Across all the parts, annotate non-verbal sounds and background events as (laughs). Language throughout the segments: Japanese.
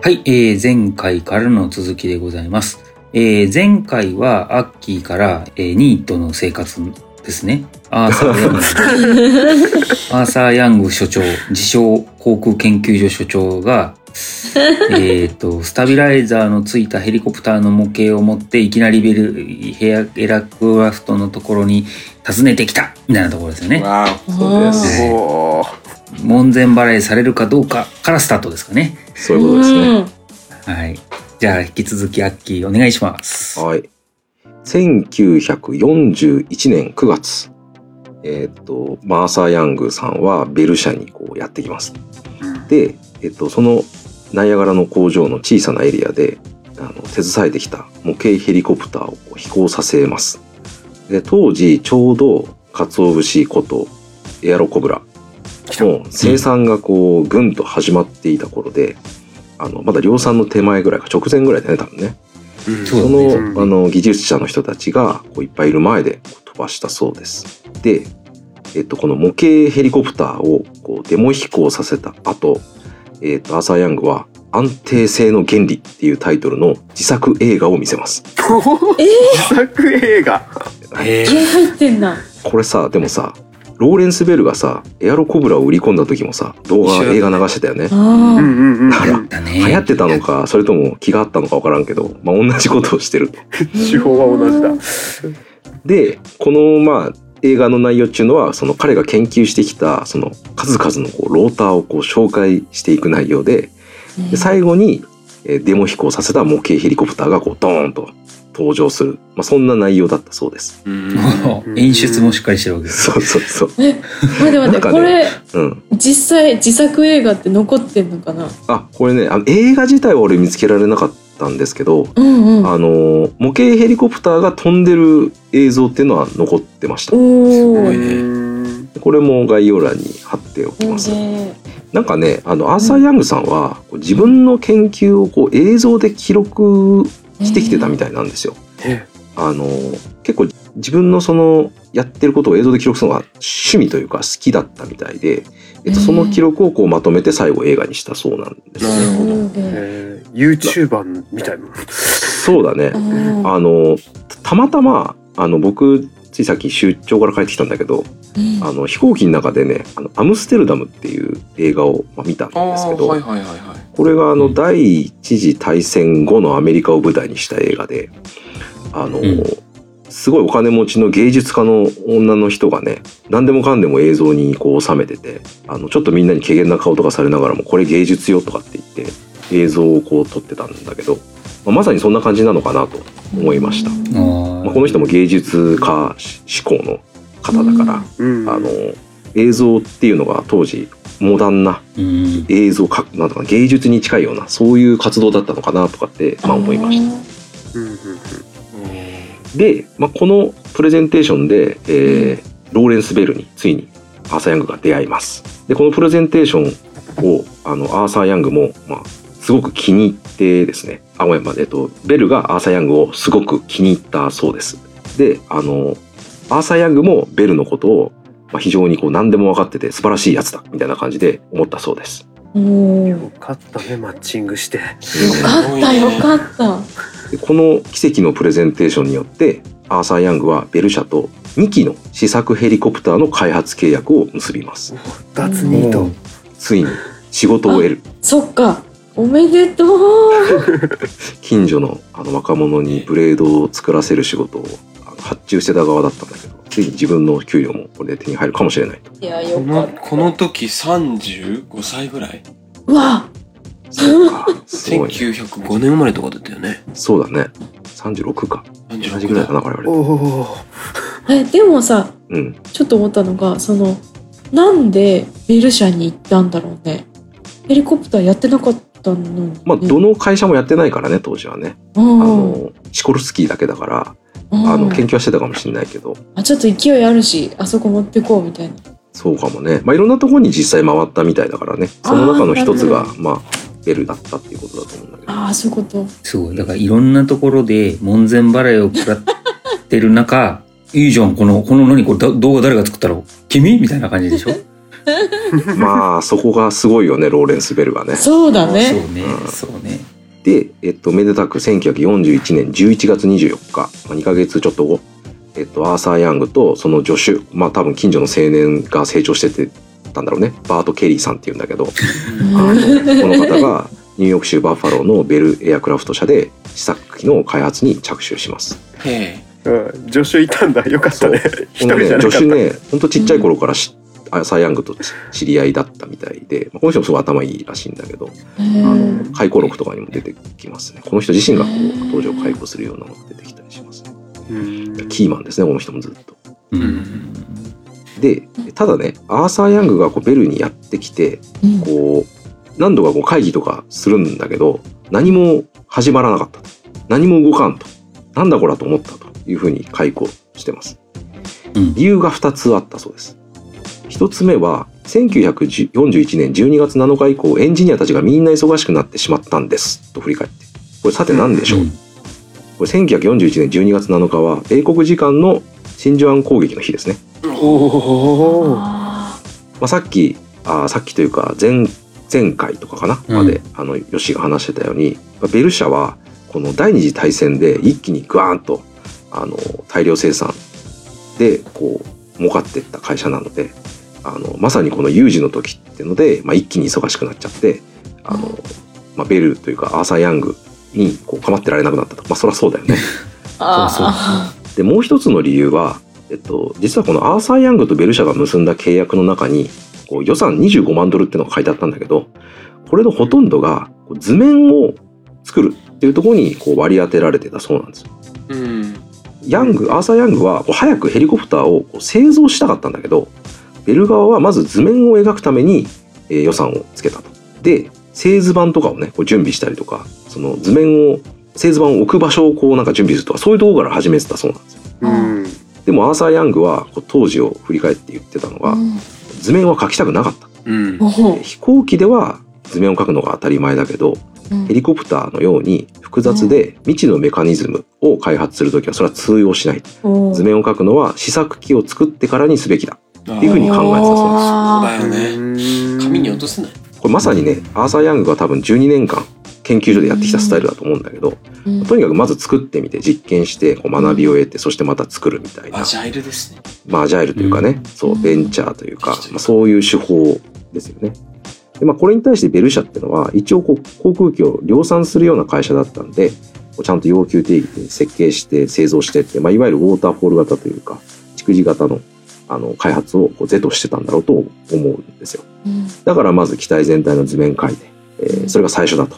はい、えー、前回からの続きでございます。えー、前回はアッキーから、えー、ニートの生活ですね。アーサー・ヤング。アーサー・ヤング所長、自称航空研究所所長が、(laughs) えっと、スタビライザーのついたヘリコプターの模型を持って、いきなりベル、ヘアエラクラフトのところに訪ねてきたみたいなところですよね。わあ、そうです。門前払いされるかどうかからスタートですかね。そういうことですね。はい。じゃあ、引き続きアッキーお願いします。はい。1941年9月、えっ、と、マーサー・ヤングさんはベル社にこうやってきます。で、えっ、と、そのナイアガラの工場の小さなエリアで、あの、手伝えてきた模型ヘリコプターを飛行させます。で、当時、ちょうど、鰹節こと、エアロコブラの生産がこう、ぐんと始まっていた頃で、あの、まだ量産の手前ぐらいか、直前ぐらいだね、多分ね。うんその、あの、技術者の人たちが、こう、いっぱいいる前で飛ばしたそうです。で、えっと、この模型ヘリコプターを、こう、デモ飛行させた後、えっと、アーサー・ヤングは、安定性の原理っていうタイトルの自作映画を見せます。(laughs) 自作映画。え気合入ってんな。これさ、でもさ、ローレンス・ベルがさ、エアロコブラを売り込んだ時もさ、動画、映画流してたよね。あうんあ。うんうん。だから。流行ってたのか、それとも気があったのかわからんけど、まあ、同じことをしてると。手法は同じだ。でこのまあ映画の内容っていうのはその彼が研究してきたその数々のこうローターをこう紹介していく内容でで最後にえーデモ飛行させた模型ヘリコプターがこうドーンと登場する、まあ、そんな内容だったそうです。(laughs) 演出もしっかりしてるわけです。そうそうそう。え、待って待って、なんかねこれ、うん。実際自作映画って残ってんのかな？あこれねあの映画自体は俺見つけられなかったんですけど、うんうん。あのー模型ヘリコプターが飛んでる映像っていうのは残ってました。すごいねうんこれも概要欄に貼っておきます。ねなんかね、あの、アーサー・ヤングさんは、こう自分の研究をこう映像で記録してきてたみたいなんですよ。えあの、結構自分のその、やってることを映像で記録するのが趣味というか好きだったみたいで、えっと、その記録をこうまとめて最後映画にしたそうなんですね。うんえー、YouTuber みたいな。そうだねあ。の、たまたま、あの、僕、ついさっき出張から帰ってきたんだけど、うんあの、飛行機の中でね、あの、アムステルダムっていう映画をまあ見たんですけど、はいはいはいはい。これがあのうん。第一次大戦後のアメリカを舞台にした映画で、あの、うん。すごいお金持ちの芸術家の女の人がね、何でもかんでも映像にこう収めてて、あの、ちょっとみんなに怪げな顔とかされながらも、これ芸術よとかって言って、映像をこう撮ってたんだけど、まあまさにそんな感じなのかなと思いました。あまあ、この人も芸術家志向の方だから、うん。あの、映像っていうのが当時、モダンなうん。映像かなんとか芸術に近いようなそういう活動だったのかなとかって、まあ、思いました。うんうんうん。で、まあ、このプレゼンテーションで、えーローレンス・ベルについにアーサー・ヤングが出会います。でこのプレゼンテーションをあのアーサー・ヤングも、まあ、すごく気に入ってですねあごめん、まあえっと、ベルがアーサー・ヤングをすごく気に入ったそうです。であのアーサー・ヤングもベルのことを、まあ、非常にこう何でも分かってて素晴らしいやつだみたいな感じで思ったそうです。よよかったね、マッチングして。かったよかった。でこの奇跡のプレゼンテーションによってアーサー・ヤングはベル社と2機の試作ヘリコプターの開発契約を結びます脱ニート。ついに仕事を得るそっか。おめでとう。(laughs) 近所のあの若者にブレードを作らせる仕事を発注してた側だったんだけどついに自分の給料もこれで手に入るかもしれない。といやよかこのった。この時35歳ぐらい？うわ。そうかすごい、ね、1905年生まれとかだったよね。そうだね。36か。同じ36ぐらいだな我々。おお。えでもさうん。ちょっと思ったのがそのなんでベル社に行ったんだろうね。ヘリコプターやってなかったの。まあどの会社もやってないからね当時はねあうんのシコルスキーだけだからうんあの研究はしてたかもしれないけどあちょっと勢いあるしあそこ持ってこうみたいな。そうかもね。まあ、いろんなところに実際回ったみたいだからね。その中の一つが、まあ、ベルだったっていうことだと思うんだけど。ああそういうこと。すごい。だからいろんなところで門前払いを食らってる中、いいじゃん、この、この何？これだ動画誰が作ったの？君？みたいな感じでしょ？(laughs) まあそこがすごいよねローレンス・ベルがね。そうだそうね。ねうん。そうね。で、えっと、めでたく1941年11月24日、まあ、2ヶ月ちょっと後、えっと、アーサー・ヤングとその助手、まあ多分近所の青年が成長しててたんだろうね。バート・ケリーさんっていうんだけど、あのこの方がニューヨーク州バッファローのベルエアクラフト社で試作機の開発に着手します。へうん。助手いたんだ。よかったね。一このね、人じゃなかった。助手ね、ほんとちっちゃい頃からし、アーサー・ヤングと知り合いだったみたいで、まあこの人もすごい頭いいらしいんだけど、へあーの回顧録とかにも出てきますね。この人自身がこう当時を回顧するようなのが出てきたりしますね。うんキーマンですね、この人もずっと。うんで、ただね、アーサー・ヤングがこうベルにやってきて、うんこう、何度かこう会議とかするんだけど、何も始まらなかったと。何も動かんと。なんだこらと思ったというふうに回顧してます。うん理由が2つあったそうです。1つ目は、1941年12月7日以降、エンジニアたちがみんな忙しくなってしまったんです。と振り返って。これさて何でしょう、これ1941年12月7日は、米国時間の真珠湾攻撃の日ですね。まあ、さっきあーさっきというか前前回とかかな、うんまであのヨッシーが話してたようにまあベル社はこの第二次大戦で一気にグワーンとあの大量生産でこう儲かっていった会社なのであのまさにこの有事の時っていうので、まあ、一気に忙しくなっちゃってあの、まあ、ベルというかアーサー・ヤングにこう構ってられなくなったとまあそりゃそうだよね。(laughs) あでもう一つの理由は、えっと、実はこのアーサー・ヤングとベル社が結んだ契約の中にこう予算25万ドルっていうのが書いてあったんだけどこれのほとんどがこう図面を作るっていうところにこう割り当てられてたそうなんですよ。うん。ヤングアーサー・ヤングはこう早くヘリコプターをこう製造したかったんだけどベル側はまず図面を描くために、えー予算をつけたと。で製図板とかをねこう準備したりとかその図面を製図板を置く場所をこうなんか準備するとかそういうところから始めてたそうなんですよ。うんでもアーサー・ヤングはこう当時を振り返って言ってたのあ。は図面は描きたくなかった。うん。うん飛行機では図面を描くのが当たり前だけどヘリコプターのように複雑で未知のメカニズムを開発するときはそれは通用しないうん図面を描くのは試作機を作ってからにすべきだっていうふうに考えてたそうですそうあだよね。紙に落とすな。これまさにねアーサー・ヤングが多分12年間研究所でやってきたスタイルだと思うんだけどーとにかくまず作ってみて実験してこう学びを得てそしてまた作るみたいなアジャイルですね。まあ、アジャイルというかね、そうう、んベンチャーというか、まあ、そういう手法ですよね。で、まあ、これに対してベル社ってのは、一応こう、航空機を量産するような会社だったんで、こうちゃんと要求定義で設計して製造してって、まあ、いわゆるウォーターフォール型というか、蓄次型の、あの、開発をこう是としてたんだろうと思うんですよ。うんだからまず機体全体の図面描いて、えーそれが最初だと。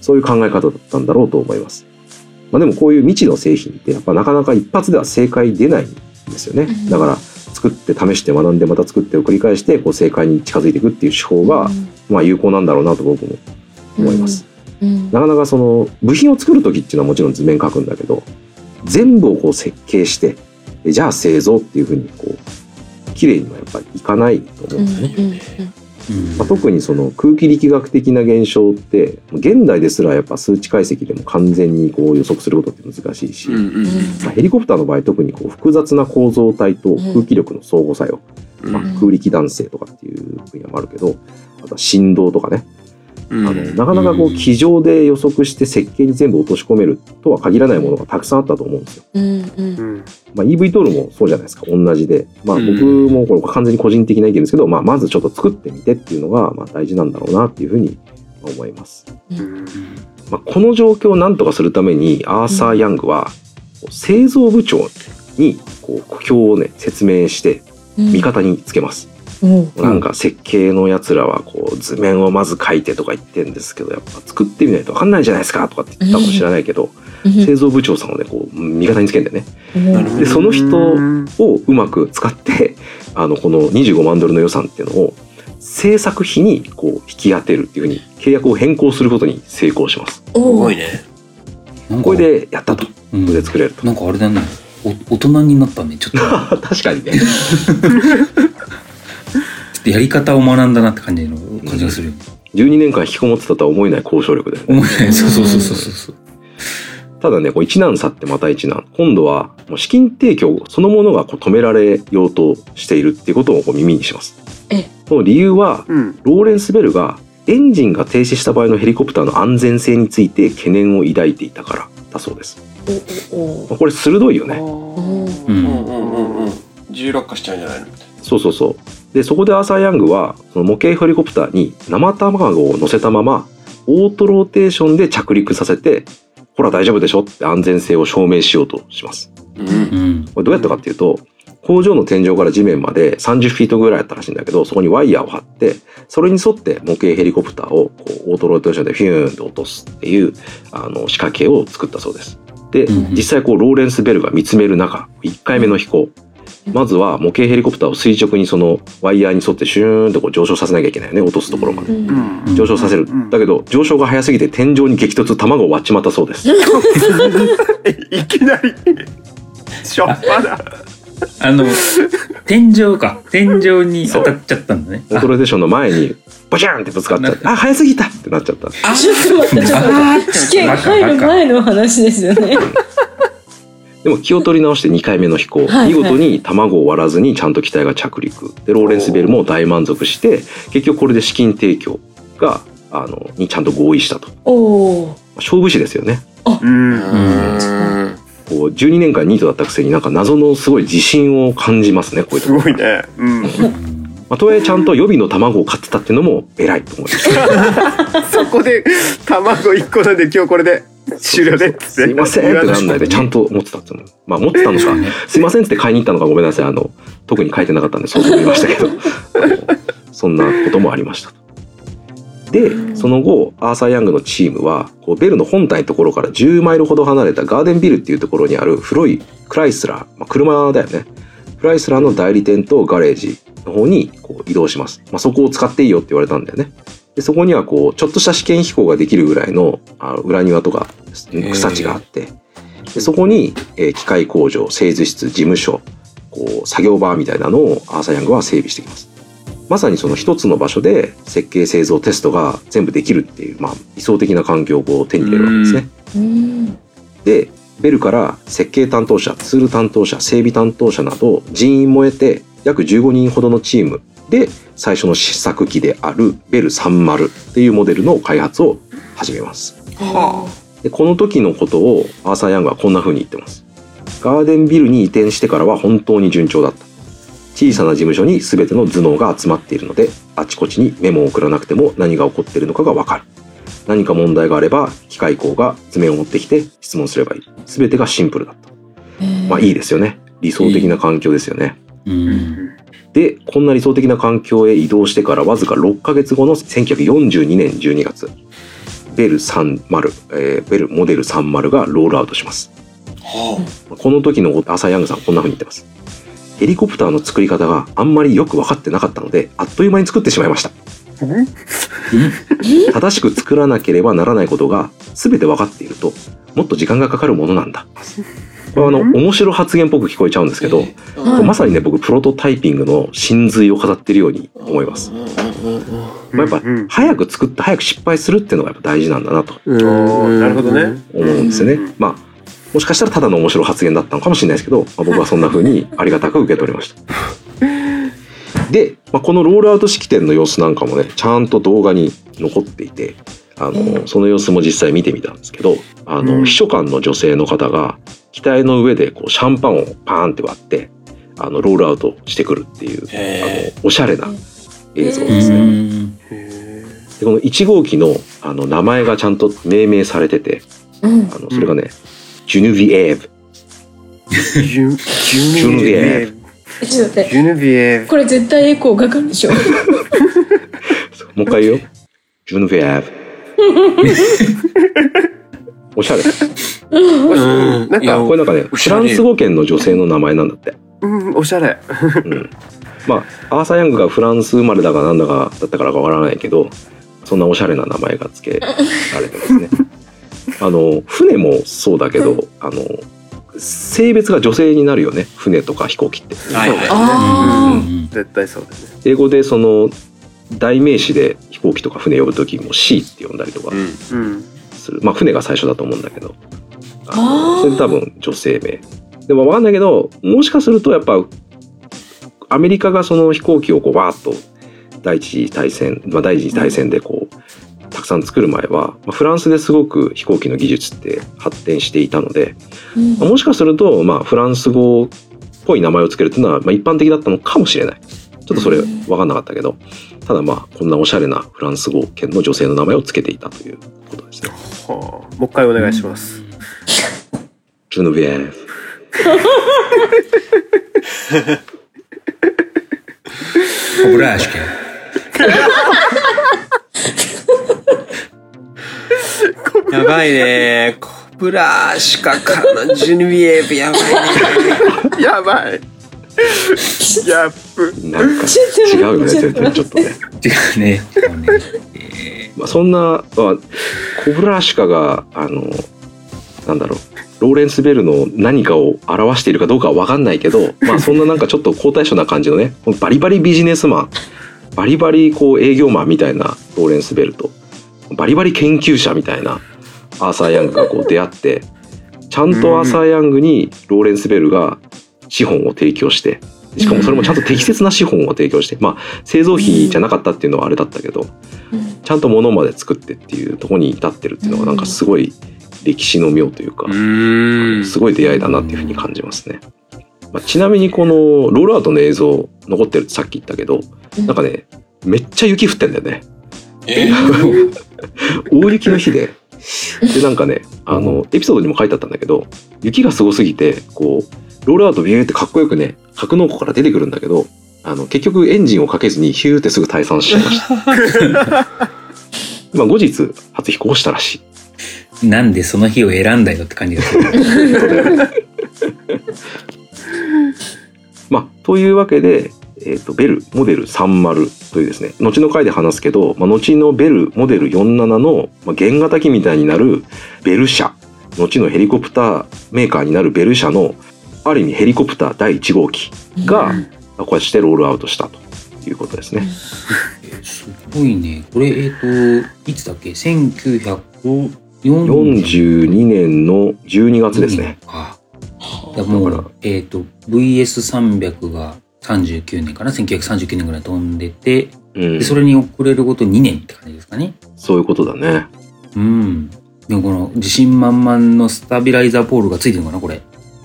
そういう考え方だったんだろうと思います。まあでもこういう未知の製品ってやっぱなかなか一発では正解出ないんですよねうん。だから作って試して学んでまた作ってを繰り返してこう正解に近づいていくっていう手法がまあ有効なんだろうなと僕も思います。うんなかなかその部品を作る時っていうのはもちろん図面描くんだけど全部をこう設計してでじゃあ製造っていうふうにこう綺麗にはやっぱりいかないと思うんですね。まあ、特にその空気力学的な現象って現代ですらやっぱ数値解析でも完全にこう予測することって難しいし、まあ、ヘリコプターの場合特にこう複雑な構造体と空気力の相互作用、うん。まあ、空力弾性とかっていう分野もあるけどあとは振動とかね、うんあのなかなかこう机上で予測して設計に全部落とし込めるとは限らないものがたくさんあったと思うんですよ。うんうん。うん。まあ、EV トールもそうじゃないですか。同じで、まあ、うん。僕もこれ完全に個人的な意見ですけど、まあ、まずちょっと作ってみてっていうのがまあ大事なんだろうなっていうふうに思います。うん。まあ、この状況を何とかするためにアーサー・ヤングは製造部長にこう苦境をね説明してうん。味方につけます。うんなんか設計のやつらはこう図面をまず書いてとか言ってるんですけどやっぱ作ってみないと分かんないじゃないですかとかって言ったかもしれないけど、製造部長さんをねこう味方につけんでねなるほどでその人をうまく使ってあのこの25万ドルの予算っていうのを制作費にこう引き当てるっていうふうに契約を変更することに成功します。すおごいね。これでやったと。こうんれで作れると。なんかあれだねお (laughs) 大人になったねちょっと (laughs) 確かにね。(laughs) っとやり方を学んだなって感じの感じがするよ、12年間引きこもってたとは思えない交渉力で、ね。思えないそうそうそうそうそうただね、こう一難去ってまた一難。今度は、もう資金提供そのものがこう止められようとしているっていうことをこう耳にしますえ。その理由は、うん。ローレンス・ベルがエンジンが停止した場合のヘリコプターの安全性について懸念を抱いていたからだそうです。おおまあこれ鋭いよね。おうんううんんうんうん。自由落下しちゃうんじゃないのそうそうそう。で、そこでアーサー・ヤングは、その模型ヘリコプターに生卵を乗せたまま、オートローテーションで着陸させて、ほら大丈夫でしょ？って安全性を証明しようとします。な。うん。うんこれどうやったかっていうと、工場の天井から地面まで30フィートぐらいあったらしいんだけど、そこにワイヤーを張って、それに沿って模型ヘリコプターをこうオートローテーションでフィューンと落とすっていうあの仕掛けを作ったそうです。で、うん実際こうローレンス・ベルが見つめる中、1回目の飛行。まずは模型ヘリコプターを垂直にそのワイヤーに沿ってシューンとこう上昇させなきゃいけないよね、落とすところまで。うんうん。上昇させるうん。だけど、上昇が早すぎて天井に激突、卵を割っちまったそうです。(laughs) いきなり。しょっぱな。あの天井か天井に当たっちゃったんだねオートローテーションの前に、ボチャンってぶつかっちゃって、あ、早すぎたってなっちゃった。あちょっと待ってちょっと待って試験入る前の話ですよね (laughs) でも気を取り直して2回目の飛行、はい見事に卵を割らずにちゃんと機体が着陸でローレンス・ベルも大満足して結局これで資金提供があのにちゃんと合意したとおお勝負師ですよねうん。うん。こう12年間ニートだったくせになんか謎のすごい自信を感じますねこういうところすごいね。うん。(laughs) まあ、とはいえちゃんと予備の卵を買ってたっていうのも偉いと思います。(laughs) そこで卵一個なんで今日これで終了でって。すいませんってなんないでちゃんと持ってたってまあ持ってたのか (laughs) すいませんって買いに行ったのかごめんなさい。あの特に書いてなかったんでそうと言いましたけど。(laughs) そんなこともありましたでその後アーサー・ヤングのチームはこうベルの本体のところから10マイルほど離れたガーデンビルっていうところにある古いクライスラー、まあ、車だよねクライスラーの代理店とガレージの方にこう移動します、まあ、そこを使っていいよって言われたんだよね。でそこにはこうちょっとした試験飛行ができるぐらいのあ裏庭とか草地があって。でそこに、えー機械工場製図室事務所こう作業場みたいなのをアーサー・ヤングは整備してきます。まさにその一つの場所で設計製造テストが全部できるっていう、まあ、理想的な環境を手に入れるわけですね。うん。でベルから設計担当者ツール担当者整備担当者など人員も得て約15人ほどのチームで最初の試作機であるベル30っていうモデルの開発を始めます。はでこの時のことをアーサー・ヤングはこんな風に言ってます。ガーデンビルに移転してからは本当に順調だった。小さな事務所に全ての頭脳が集まっているのであちこちにメモを送らなくても何が起こっているのかがわかる何か問題があれば機械工が図面を持ってきて質問すればいい。全てがシンプルだった。まあいいですよね。理想的な環境ですよね。うん。でこんな理想的な環境へ移動してからわずか6ヶ月後の1942年12月。ベル30、えーベルモデル30がロールアウトします。はこの時のアーサー・ヤングさんこんな風に言ってます。ヘリコプターの作り方があんまりよく分かってなかったのであっという間に作ってしまいました正しく作らなければならないことが全て分かっているともっと時間がかかるものなんだ。これはあのうん。面白発言っぽく聞こえちゃうんですけど、はい。まさにね僕プロトタイピングの真髄を飾ってるように思います、まあ、やっぱうん早く作って早く失敗するっていうのがやっぱ大事なんだなと。なるほどね。思うんですよね、うんまあもしかしたらただの面白い発言だったのかもしれないですけど、まあ、僕はそんな風にありがたく受け取りましたで、まあ、このロールアウト式典の様子なんかもねちゃんと動画に残っていてあの、その様子も実際見てみたんですけどあの、うん。秘書官の女性の方が機体の上でこうシャンパンをパーンって割ってあのロールアウトしてくるっていうへあのおしゃれな映像うですね。でこの1号機のあの名前がちゃんと命名されててうん。あのそれがね、ジュヌビエーブージュジュヌビエーブえちょっと待ってジュヌビエーブこれ絶対エコーかかるでしょ (laughs) もう一回言う？よ。ジュヌビエーブおしゃれ。うんなんかいやこれなんかね、フおしゃれランス語圏の女性の名前なんだって。うんおしゃれうん。まあ、アーサー・ヤングがフランス生まれだかなんだかだったからかわからないけど、そんなおしゃれな名前が付けられてますね。(laughs) あの、船もそうだけど、あの、性別が女性になるよね。船とか飛行機って。はいはいあうん絶対そうだね英語でその、代名詞で飛行機とか船呼ぶ時も C って呼んだりとかうんうんする。まあ、船が最初だと思うんだけど、それで多分女性名。でもわかんないけど、もしかするとやっぱ、アメリカがその飛行機をこうバーッと第一次大戦、まあ第一次大戦でこう、たくさん作る前は、まあフランスですごく飛行機の技術って発展していたので、うんまあもしかすると、まあフランス語っぽい名前をつけるっていうのは、まあ一般的だったのかもしれない。ちょっとそれ分かんなかったけど、ただまあこんなおしゃれなフランス語圏の女性の名前をつけていたということですね。はあ、もう一回お願いします。ジュノビエーフ。コブラーシュケ。ばいね。コブラシカからのジュニビエーブやばいね。やばい。ギャップ。なんか違うよね、全然ちょっとね。違うね。そうねえまあ、そんな、まあ、コブラシカが、あの、なんだろう、ローレンス・ベルの何かを表しているかどうかは分かんないけど、まあそんななんかちょっと好対照な感じのね、バリバリビジネスマン、バリバリこう営業マンみたいなローレンス・ベルと、バリバリ研究者みたいなアーサー・ヤングがこう出会って、ちゃんとアーサー・ヤングにローレンス・ベルが資本を提供して、しかもそれもちゃんと適切な資本を提供して、まあ製造費じゃなかったっていうのはあれだったけど、うんちゃんと物まで作ってっていうところに至ってるっていうのがなんかすごい歴史の妙というか。すごい出会いだなっていうふうに感じますね。まあ、ちなみにこのロールアウトの映像残ってるってさっき言ったけど、うんなんかね、めっちゃ雪降ってんだよね。え (laughs) 大雪の日で。で、なんかね、あの、エピソードにも書いてあったんだけど、雪がすごすぎて、こう、ロールアウトビューってかっこよくね、格納庫から出てくるんだけど、あの、結局エンジンをかけずにヒューってすぐ退散しちゃいました。(laughs) まあ後日、初飛行したらしい。なんでその日を選んだよって感じがする。(laughs) (laughs) まあ、というわけで、えっ、と、ベルモデル30というですね、後の回で話すけど、まあ、後のベルモデル47の、まあ、原型機みたいになるベル社、後のヘリコプターメーカーになるベル社の、ある意味ヘリコプター第1号機が、こうしてロールアウトしたということですね。えーすごいね。これ、えっ、と、いつだっけ ?1942 42年の12月ですね。か。だからえっ、と、VS300 が39年かな ?1939 年ぐらい飛んでて、うんで、それに遅れること2年って感じですかね。そういうことだね。うん。でもこの自信満々のスタビライザーポールがついてるのかなこれ。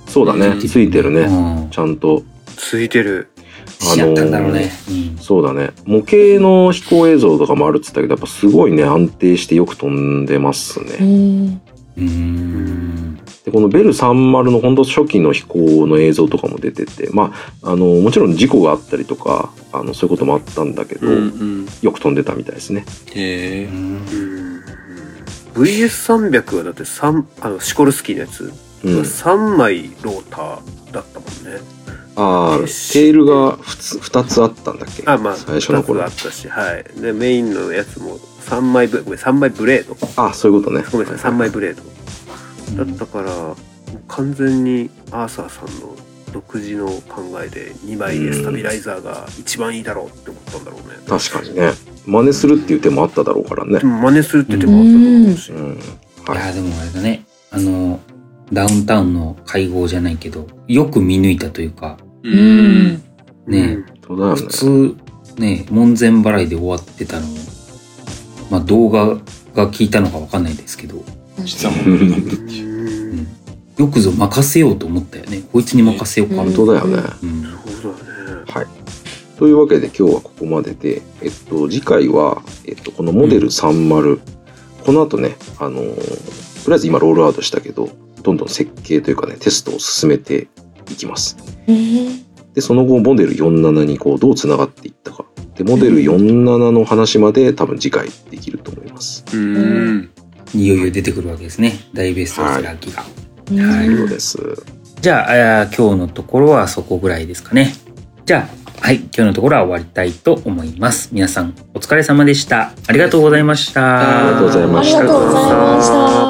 そうだね。ついてるね。うん。ちゃんと。ついてる。しやったんだろうね。うん。そうだね。模型の飛行映像とかもあるって言ったけど、やっぱすごいね、安定してよく飛んでますね。うんうーん。で、このベル30の本当初期の飛行の映像とかも出てて、まあ、あの、もちろん事故があったりとか、あの、そういうこともあったんだけど、うんうん。よく飛んでたみたいですね。へえ。うん VS300 はだって三あのシコルスキーのやつうん。3枚ローターだったもんね。ああ、テールがふつ2つあったんだっけ？あまあ最初の頃2つあったし、はい。でメインのやつも3枚ブごめん3枚ブレード。あそういうことね。ごめんなさい3枚ブレード。だったから完全にアーサーさんの独自の考えで2枚でスタビライザーが一番いいだろうって思ったんだろうね。確かにね。真似するっていう手もあっただろうからね真似するって手もあったと思うし。うん。いはい。や、でもあれだね。あの、ダウンタウンの会合じゃないけど、よく見抜いたというか、ううん。ねうんね普。通、ね、門前払いで終わってたのを、まあ動画が聞いたのかわかんないですけど、実はもううんよくぞ任せようと思ったよね。こいつに任せようか。うん本当だよね。うんそうだね。はい。というわけで今日はここまでで、えっと、次回は、えっと、このモデル30、この後ね、あのーとりあえず今ロールアウトしたけど、どんどん設計というかね、テストを進めていきます。うんで、その後、モデル47にこう、どう繋がっていったか。で、モデル47の話まで多分次回できると思います。うん。いよいよ出てくるわけですね。大ベストセラー機が。とはいいうです。じゃああー、今日のところはそこぐらいですかね。じゃあ、はい、今日のところは終わりたいと思います。皆さん、お疲れ様でした。ありがとうございました。ありがとうございましたありがとうございました。